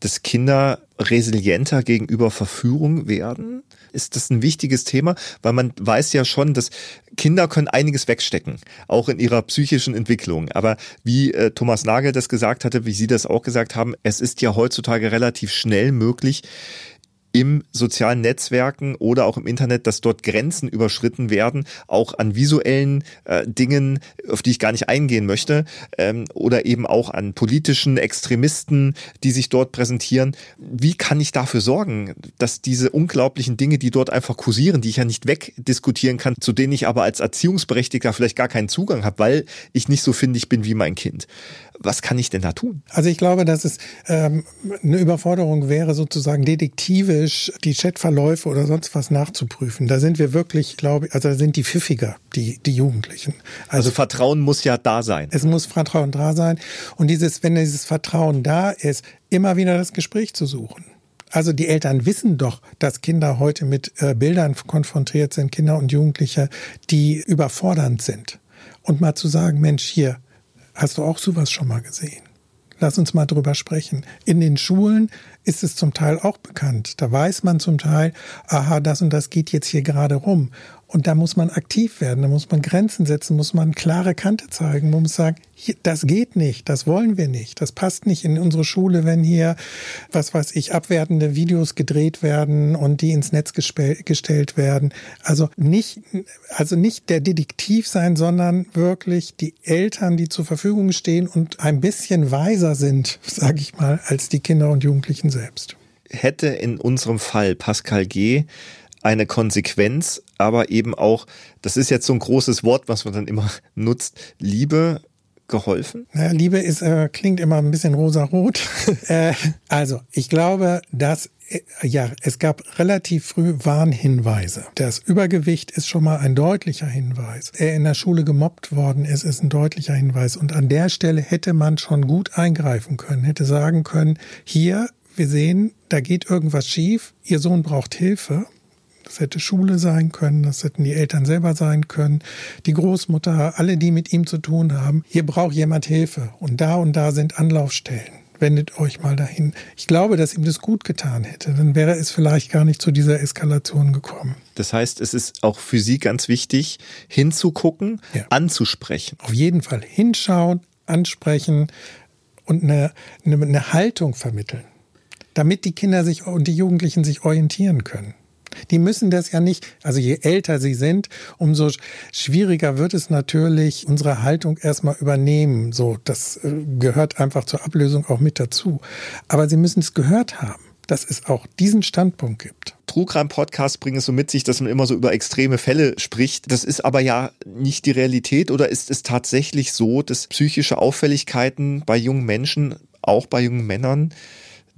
dass Kinder resilienter gegenüber Verführung werden? Ist das ein wichtiges Thema? Weil man weiß ja schon, dass Kinder können einiges wegstecken, auch in ihrer psychischen Entwicklung. Aber wie äh, Thomas Nagel das gesagt hatte, wie Sie das auch gesagt haben, es ist ja heutzutage relativ schnell möglich, im sozialen Netzwerken oder auch im Internet, dass dort Grenzen überschritten werden, auch an visuellen äh, Dingen, auf die ich gar nicht eingehen möchte, ähm, oder eben auch an politischen Extremisten, die sich dort präsentieren. Wie kann ich dafür sorgen, dass diese unglaublichen Dinge, die dort einfach kursieren, die ich ja nicht wegdiskutieren kann, zu denen ich aber als Erziehungsberechtigter vielleicht gar keinen Zugang habe, weil ich nicht so findig bin wie mein Kind. Was kann ich denn da tun? Also ich glaube, dass es ähm, eine Überforderung wäre, sozusagen detektivisch die Chatverläufe oder sonst was nachzuprüfen. Da sind wir wirklich, glaube ich, also da sind die pfiffiger, die, die Jugendlichen. Also, also Vertrauen muss ja da sein. Es muss Vertrauen da sein. Und dieses, wenn dieses Vertrauen da ist, immer wieder das Gespräch zu suchen. Also die Eltern wissen doch, dass Kinder heute mit äh, Bildern konfrontiert sind, Kinder und Jugendliche, die überfordernd sind. Und mal zu sagen, Mensch, hier, hast du auch sowas schon mal gesehen? Lass uns mal drüber sprechen. In den Schulen ist es zum Teil auch bekannt. Da weiß man zum Teil, aha, das und das geht jetzt hier gerade rum. Und da muss man aktiv werden, da muss man Grenzen setzen, muss man klare Kante zeigen, man muss sagen, das geht nicht, das wollen wir nicht, das passt nicht in unsere Schule, wenn hier, was weiß ich, abwertende Videos gedreht werden und die ins Netz gestellt werden. Also nicht, also nicht der Detektiv sein, sondern wirklich die Eltern, die zur Verfügung stehen und ein bisschen weiser sind, sage ich mal, als die Kinder und Jugendlichen selbst. Hätte in unserem Fall Pascal G eine Konsequenz, aber eben auch, das ist jetzt so ein großes Wort, was man dann immer nutzt, Liebe geholfen? Naja, Liebe ist, äh, klingt immer ein bisschen rosarot. äh, also, ich glaube, dass äh, ja, es gab relativ früh Warnhinweise. Das Übergewicht ist schon mal ein deutlicher Hinweis. Er in der Schule gemobbt worden ist, ist ein deutlicher Hinweis. Und an der Stelle hätte man schon gut eingreifen können, hätte sagen können, hier, wir sehen, da geht irgendwas schief, Ihr Sohn braucht Hilfe. Das hätte Schule sein können, das hätten die Eltern selber sein können, die Großmutter, alle, die mit ihm zu tun haben. Hier braucht jemand Hilfe und da und da sind Anlaufstellen. Wendet euch mal dahin. Ich glaube, dass ihm das gut getan hätte. Dann wäre es vielleicht gar nicht zu dieser Eskalation gekommen. Das heißt, es ist auch für Sie ganz wichtig, hinzugucken, ja. anzusprechen. Auf jeden Fall hinschauen, ansprechen und eine, eine, eine Haltung vermitteln, damit die Kinder sich und die Jugendlichen sich orientieren können. Die müssen das ja nicht, also je älter sie sind, umso schwieriger wird es natürlich, unsere Haltung erstmal übernehmen. So, das äh, gehört einfach zur Ablösung auch mit dazu. Aber sie müssen es gehört haben dass es auch diesen Standpunkt gibt. Trugreim Podcast bringen es so mit sich, dass man immer so über extreme Fälle spricht. Das ist aber ja nicht die Realität oder ist es tatsächlich so, dass psychische Auffälligkeiten bei jungen Menschen, auch bei jungen Männern,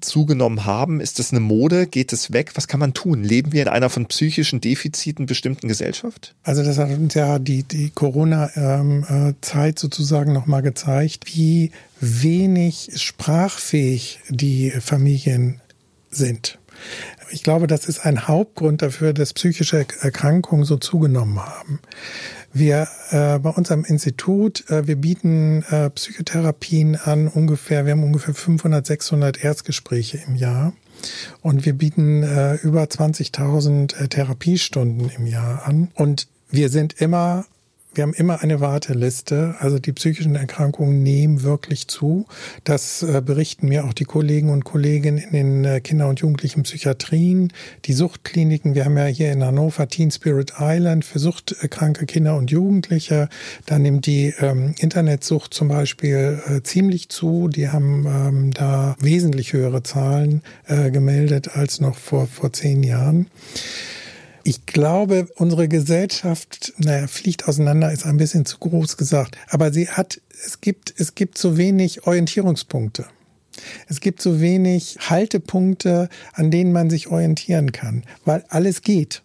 zugenommen haben? Ist das eine Mode? Geht es weg? Was kann man tun? Leben wir in einer von psychischen Defiziten bestimmten Gesellschaft? Also das hat uns ja die, die Corona-Zeit ähm, äh, sozusagen nochmal gezeigt, wie wenig sprachfähig die Familien sind. Ich glaube, das ist ein Hauptgrund dafür, dass psychische Erkrankungen so zugenommen haben. Wir äh, bei uns am Institut, äh, wir bieten äh, Psychotherapien an, ungefähr, wir haben ungefähr 500, 600 Erstgespräche im Jahr. Und wir bieten äh, über 20.000 äh, Therapiestunden im Jahr an. Und wir sind immer wir haben immer eine Warteliste. Also die psychischen Erkrankungen nehmen wirklich zu. Das äh, berichten mir auch die Kollegen und Kolleginnen in den äh, Kinder- und Jugendlichen Psychiatrien, die Suchtkliniken. Wir haben ja hier in Hannover Teen Spirit Island für suchtkranke Kinder und Jugendliche. Da nimmt die ähm, Internetsucht zum Beispiel äh, ziemlich zu. Die haben ähm, da wesentlich höhere Zahlen äh, gemeldet als noch vor, vor zehn Jahren. Ich glaube, unsere Gesellschaft, naja, fliegt auseinander, ist ein bisschen zu groß gesagt, aber sie hat, es gibt, es gibt zu wenig Orientierungspunkte. Es gibt so wenig Haltepunkte, an denen man sich orientieren kann, weil alles geht.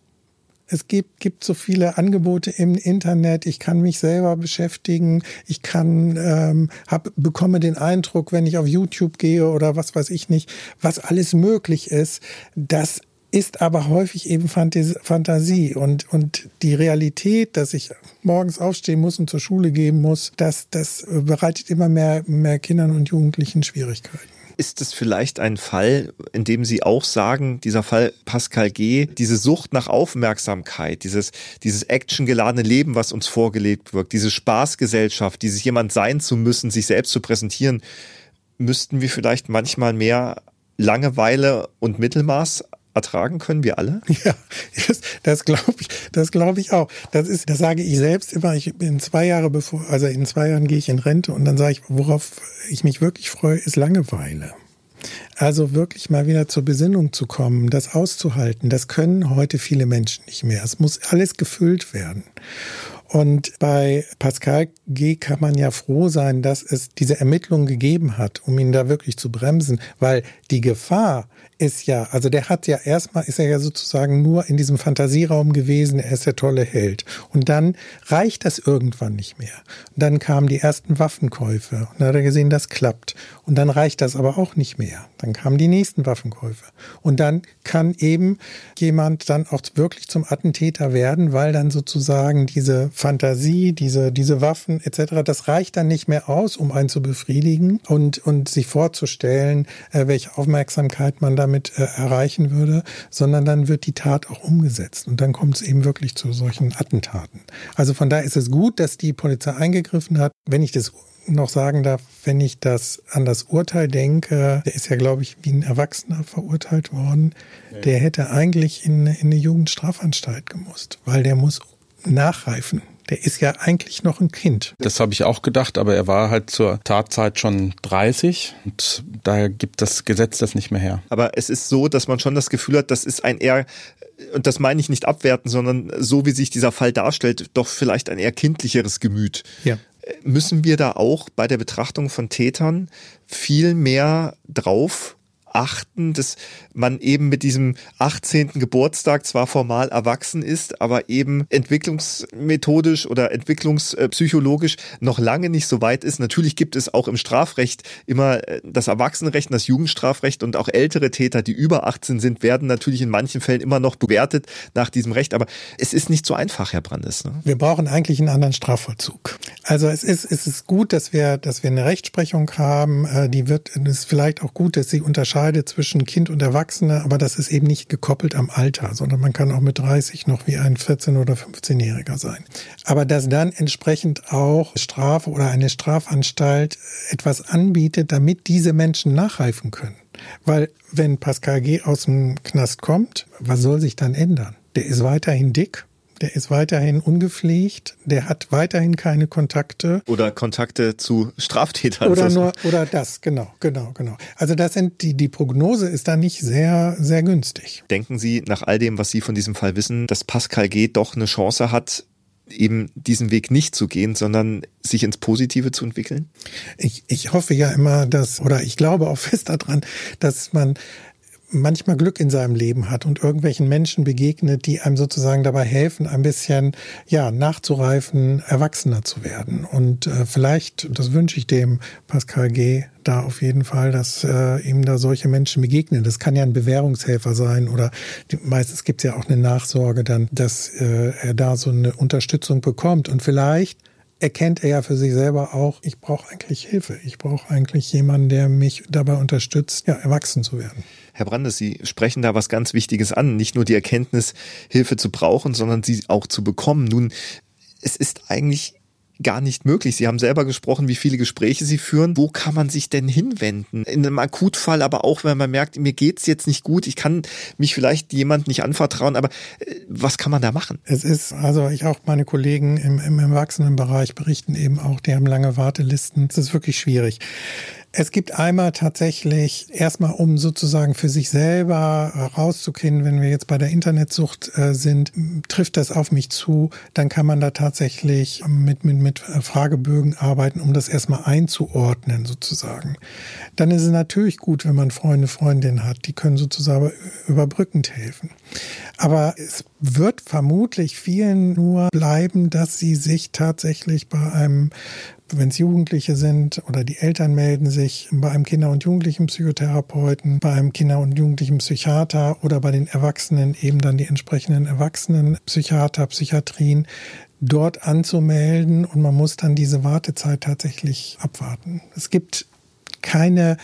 Es gibt, gibt so viele Angebote im Internet. Ich kann mich selber beschäftigen. Ich kann, ähm, hab, bekomme den Eindruck, wenn ich auf YouTube gehe oder was weiß ich nicht, was alles möglich ist, dass ist aber häufig eben Fantasie und, und die Realität, dass ich morgens aufstehen muss und zur Schule gehen muss, das, das bereitet immer mehr, mehr Kindern und Jugendlichen Schwierigkeiten. Ist es vielleicht ein Fall, in dem Sie auch sagen, dieser Fall Pascal G., diese Sucht nach Aufmerksamkeit, dieses, dieses actiongeladene Leben, was uns vorgelebt wird, diese Spaßgesellschaft, dieses jemand sein zu müssen, sich selbst zu präsentieren, müssten wir vielleicht manchmal mehr Langeweile und Mittelmaß ertragen können wir alle? Ja, das, das glaube ich, das glaube ich auch. Das ist, das sage ich selbst immer. Ich bin zwei Jahre bevor, also in zwei Jahren gehe ich in Rente und dann sage ich, worauf ich mich wirklich freue, ist Langeweile. Also wirklich mal wieder zur Besinnung zu kommen, das auszuhalten, das können heute viele Menschen nicht mehr. Es muss alles gefüllt werden. Und bei Pascal G. kann man ja froh sein, dass es diese Ermittlungen gegeben hat, um ihn da wirklich zu bremsen, weil die Gefahr ist ja, also der hat ja erstmal, ist er ja sozusagen nur in diesem Fantasieraum gewesen, er ist der tolle Held. Und dann reicht das irgendwann nicht mehr. Und dann kamen die ersten Waffenkäufe und dann hat er gesehen, das klappt. Und dann reicht das aber auch nicht mehr. Dann kamen die nächsten Waffenkäufe. Und dann kann eben jemand dann auch wirklich zum Attentäter werden, weil dann sozusagen diese Fantasie, diese, diese Waffen etc., das reicht dann nicht mehr aus, um einen zu befriedigen und, und sich vorzustellen, äh, welche Aufmerksamkeit man damit äh, erreichen würde, sondern dann wird die Tat auch umgesetzt. Und dann kommt es eben wirklich zu solchen Attentaten. Also von daher ist es gut, dass die Polizei eingegriffen hat. Wenn ich das noch sagen darf, wenn ich das an das Urteil denke, der ist ja, glaube ich, wie ein Erwachsener verurteilt worden, der hätte eigentlich in, in eine Jugendstrafanstalt gemusst, weil der muss nachreifen. Der ist ja eigentlich noch ein Kind. Das habe ich auch gedacht, aber er war halt zur Tatzeit schon 30 und daher gibt das Gesetz das nicht mehr her. Aber es ist so, dass man schon das Gefühl hat, das ist ein eher und das meine ich nicht abwerten, sondern so wie sich dieser Fall darstellt, doch vielleicht ein eher kindlicheres Gemüt. Ja. Müssen wir da auch bei der Betrachtung von Tätern viel mehr drauf achten, dass man eben mit diesem 18. Geburtstag zwar formal erwachsen ist, aber eben entwicklungsmethodisch oder entwicklungspsychologisch noch lange nicht so weit ist. Natürlich gibt es auch im Strafrecht immer äh, das Erwachsenenrecht das Jugendstrafrecht und auch ältere Täter, die über 18 sind, werden natürlich in manchen Fällen immer noch bewertet nach diesem Recht. Aber es ist nicht so einfach, Herr Brandes. Ne? Wir brauchen eigentlich einen anderen Strafvollzug. Also es ist, es ist gut, dass wir, dass wir eine Rechtsprechung haben. Äh, die wird, es ist vielleicht auch gut, dass sie unterscheidet zwischen Kind und Erwachsene, aber das ist eben nicht gekoppelt am Alter, sondern man kann auch mit 30 noch wie ein 14- oder 15-Jähriger sein. Aber dass dann entsprechend auch Strafe oder eine Strafanstalt etwas anbietet, damit diese Menschen nachreifen können. Weil wenn Pascal G. aus dem Knast kommt, was soll sich dann ändern? Der ist weiterhin dick, der ist weiterhin ungepflegt, der hat weiterhin keine Kontakte. Oder Kontakte zu Straftätern. Oder nur, oder das, genau, genau, genau. Also das sind die, die Prognose ist da nicht sehr, sehr günstig. Denken Sie nach all dem, was Sie von diesem Fall wissen, dass Pascal G. doch eine Chance hat, eben diesen Weg nicht zu gehen, sondern sich ins Positive zu entwickeln? Ich, ich hoffe ja immer, dass, oder ich glaube auch fest daran, dass man manchmal Glück in seinem Leben hat und irgendwelchen Menschen begegnet, die einem sozusagen dabei helfen, ein bisschen ja nachzureifen, erwachsener zu werden. Und äh, vielleicht, das wünsche ich dem Pascal G. da auf jeden Fall, dass äh, ihm da solche Menschen begegnen. Das kann ja ein Bewährungshelfer sein oder die, meistens gibt es ja auch eine Nachsorge dann, dass äh, er da so eine Unterstützung bekommt und vielleicht erkennt er ja für sich selber auch, ich brauche eigentlich Hilfe. Ich brauche eigentlich jemanden, der mich dabei unterstützt, ja, erwachsen zu werden. Herr Brandes, Sie sprechen da was ganz Wichtiges an. Nicht nur die Erkenntnis, Hilfe zu brauchen, sondern sie auch zu bekommen. Nun, es ist eigentlich gar nicht möglich. Sie haben selber gesprochen, wie viele Gespräche Sie führen. Wo kann man sich denn hinwenden? In einem Akutfall, aber auch, wenn man merkt, mir geht's jetzt nicht gut, ich kann mich vielleicht jemand nicht anvertrauen, aber äh, was kann man da machen? Es ist, also ich auch meine Kollegen im, im Erwachsenenbereich berichten eben auch, die haben lange Wartelisten. Es ist wirklich schwierig. Es gibt einmal tatsächlich erstmal, um sozusagen für sich selber rauszukennen, wenn wir jetzt bei der Internetsucht äh, sind, trifft das auf mich zu, dann kann man da tatsächlich mit, mit, mit Fragebögen arbeiten, um das erstmal einzuordnen sozusagen. Dann ist es natürlich gut, wenn man Freunde, Freundinnen hat, die können sozusagen überbrückend helfen. Aber es wird vermutlich vielen nur bleiben, dass sie sich tatsächlich bei einem wenn es Jugendliche sind oder die Eltern melden sich bei einem Kinder- und Jugendlichen Psychotherapeuten, bei einem Kinder- und Jugendlichen Psychiater oder bei den Erwachsenen eben dann die entsprechenden Erwachsenen Psychiater, Psychiatrien dort anzumelden und man muss dann diese Wartezeit tatsächlich abwarten. Es gibt keine,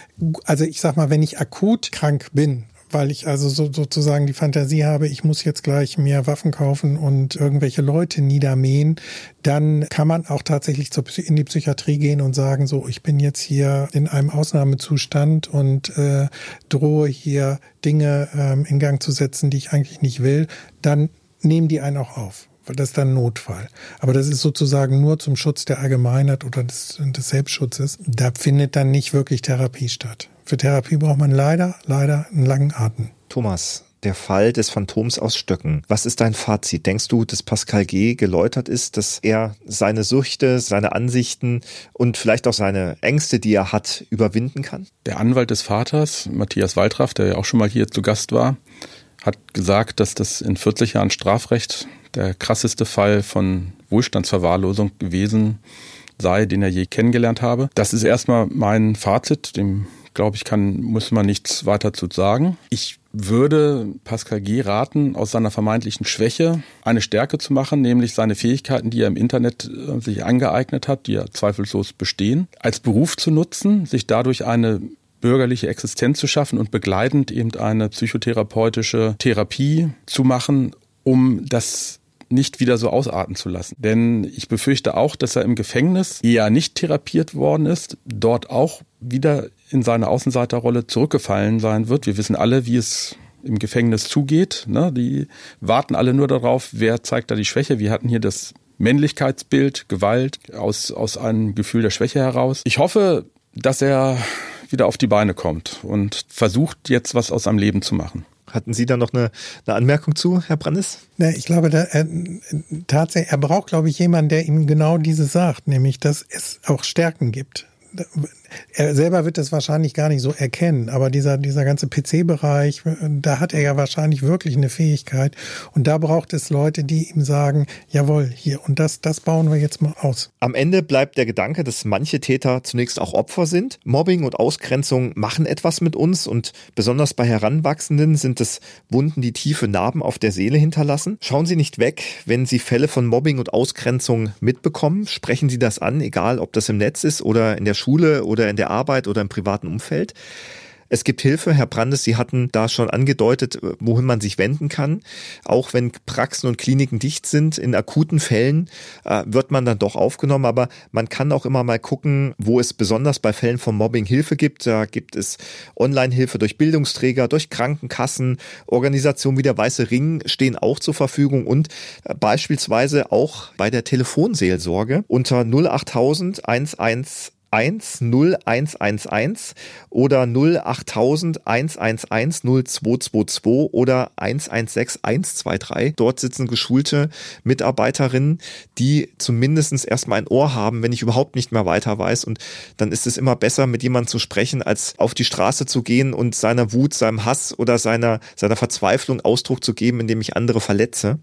also ich sag mal, wenn ich akut krank bin weil ich also so, sozusagen die Fantasie habe, ich muss jetzt gleich mehr Waffen kaufen und irgendwelche Leute niedermähen, dann kann man auch tatsächlich in die Psychiatrie gehen und sagen, so, ich bin jetzt hier in einem Ausnahmezustand und äh, drohe hier Dinge ähm, in Gang zu setzen, die ich eigentlich nicht will, dann nehmen die einen auch auf weil das ist dann Notfall. Aber das ist sozusagen nur zum Schutz der Allgemeinheit oder des, des Selbstschutzes. Da findet dann nicht wirklich Therapie statt. Für Therapie braucht man leider, leider einen langen Atem. Thomas, der Fall des Phantoms aus Stöcken. Was ist dein Fazit? Denkst du, dass Pascal G. geläutert ist, dass er seine Süchte, seine Ansichten und vielleicht auch seine Ängste, die er hat, überwinden kann? Der Anwalt des Vaters, Matthias Waldraff, der ja auch schon mal hier zu Gast war, hat gesagt, dass das in 40 Jahren Strafrecht der krasseste Fall von Wohlstandsverwahrlosung gewesen sei, den er je kennengelernt habe. Das ist erstmal mein Fazit, dem glaube ich, kann, muss man nichts weiter zu sagen. Ich würde Pascal G. raten, aus seiner vermeintlichen Schwäche eine Stärke zu machen, nämlich seine Fähigkeiten, die er im Internet äh, sich angeeignet hat, die ja zweifellos bestehen, als Beruf zu nutzen, sich dadurch eine bürgerliche Existenz zu schaffen und begleitend eben eine psychotherapeutische Therapie zu machen, um das nicht wieder so ausarten zu lassen. Denn ich befürchte auch, dass er im Gefängnis eher nicht therapiert worden ist, dort auch wieder in seine Außenseiterrolle zurückgefallen sein wird. Wir wissen alle, wie es im Gefängnis zugeht. Ne? Die warten alle nur darauf, wer zeigt da die Schwäche. Wir hatten hier das Männlichkeitsbild, Gewalt aus, aus einem Gefühl der Schwäche heraus. Ich hoffe, dass er wieder auf die Beine kommt und versucht jetzt was aus seinem Leben zu machen. Hatten Sie da noch eine, eine Anmerkung zu, Herr Brandes? Ja, ich glaube, da, er, tatsächlich, er braucht, glaube ich, jemanden, der ihm genau dieses sagt, nämlich, dass es auch Stärken gibt er selber wird das wahrscheinlich gar nicht so erkennen, aber dieser, dieser ganze PC-Bereich, da hat er ja wahrscheinlich wirklich eine Fähigkeit. Und da braucht es Leute, die ihm sagen, jawohl, hier, und das, das bauen wir jetzt mal aus. Am Ende bleibt der Gedanke, dass manche Täter zunächst auch Opfer sind. Mobbing und Ausgrenzung machen etwas mit uns und besonders bei Heranwachsenden sind es Wunden, die tiefe Narben auf der Seele hinterlassen. Schauen Sie nicht weg, wenn Sie Fälle von Mobbing und Ausgrenzung mitbekommen. Sprechen Sie das an, egal ob das im Netz ist oder in der Schule oder in der Arbeit oder im privaten Umfeld. Es gibt Hilfe, Herr Brandes, Sie hatten da schon angedeutet, wohin man sich wenden kann. Auch wenn Praxen und Kliniken dicht sind, in akuten Fällen äh, wird man dann doch aufgenommen, aber man kann auch immer mal gucken, wo es besonders bei Fällen von Mobbing Hilfe gibt. Da gibt es Online-Hilfe durch Bildungsträger, durch Krankenkassen, Organisationen wie der Weiße Ring stehen auch zur Verfügung und äh, beispielsweise auch bei der Telefonseelsorge unter 08000 11 10111 oder 08000 111 0222 oder 116 123. Dort sitzen geschulte Mitarbeiterinnen, die zumindest erstmal ein Ohr haben, wenn ich überhaupt nicht mehr weiter weiß. Und dann ist es immer besser, mit jemandem zu sprechen, als auf die Straße zu gehen und seiner Wut, seinem Hass oder seiner, seiner Verzweiflung Ausdruck zu geben, indem ich andere verletze.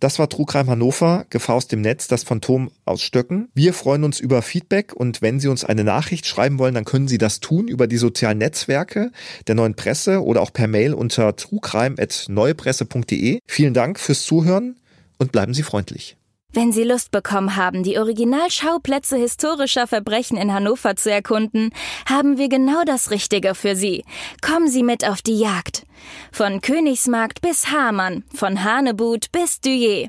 Das war Trugreim Hannover, Gefahr aus dem Netz, das Phantom aus Stöcken. Wir freuen uns über Feedback und wenn Sie uns eine Nachricht schreiben wollen, dann können Sie das tun über die sozialen Netzwerke der neuen Presse oder auch per Mail unter trugreim.neuepresse.de. Vielen Dank fürs Zuhören und bleiben Sie freundlich. Wenn Sie Lust bekommen haben, die Originalschauplätze historischer Verbrechen in Hannover zu erkunden, haben wir genau das Richtige für Sie. Kommen Sie mit auf die Jagd. Von Königsmarkt bis Hamann, von Hanebut bis Duyer.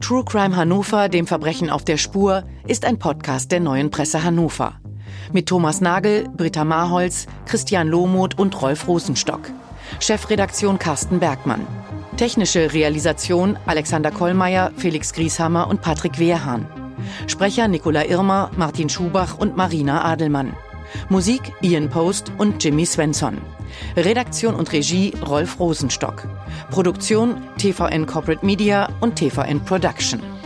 True Crime Hannover, dem Verbrechen auf der Spur, ist ein Podcast der neuen Presse Hannover. Mit Thomas Nagel, Britta Marholz, Christian Lohmuth und Rolf Rosenstock. Chefredaktion Carsten Bergmann. Technische Realisation Alexander Kollmeier, Felix Grieshammer und Patrick Wehrhahn. Sprecher Nicola Irmer, Martin Schubach und Marina Adelmann. Musik Ian Post und Jimmy Svensson. Redaktion und Regie Rolf Rosenstock. Produktion TVN Corporate Media und TVN Production.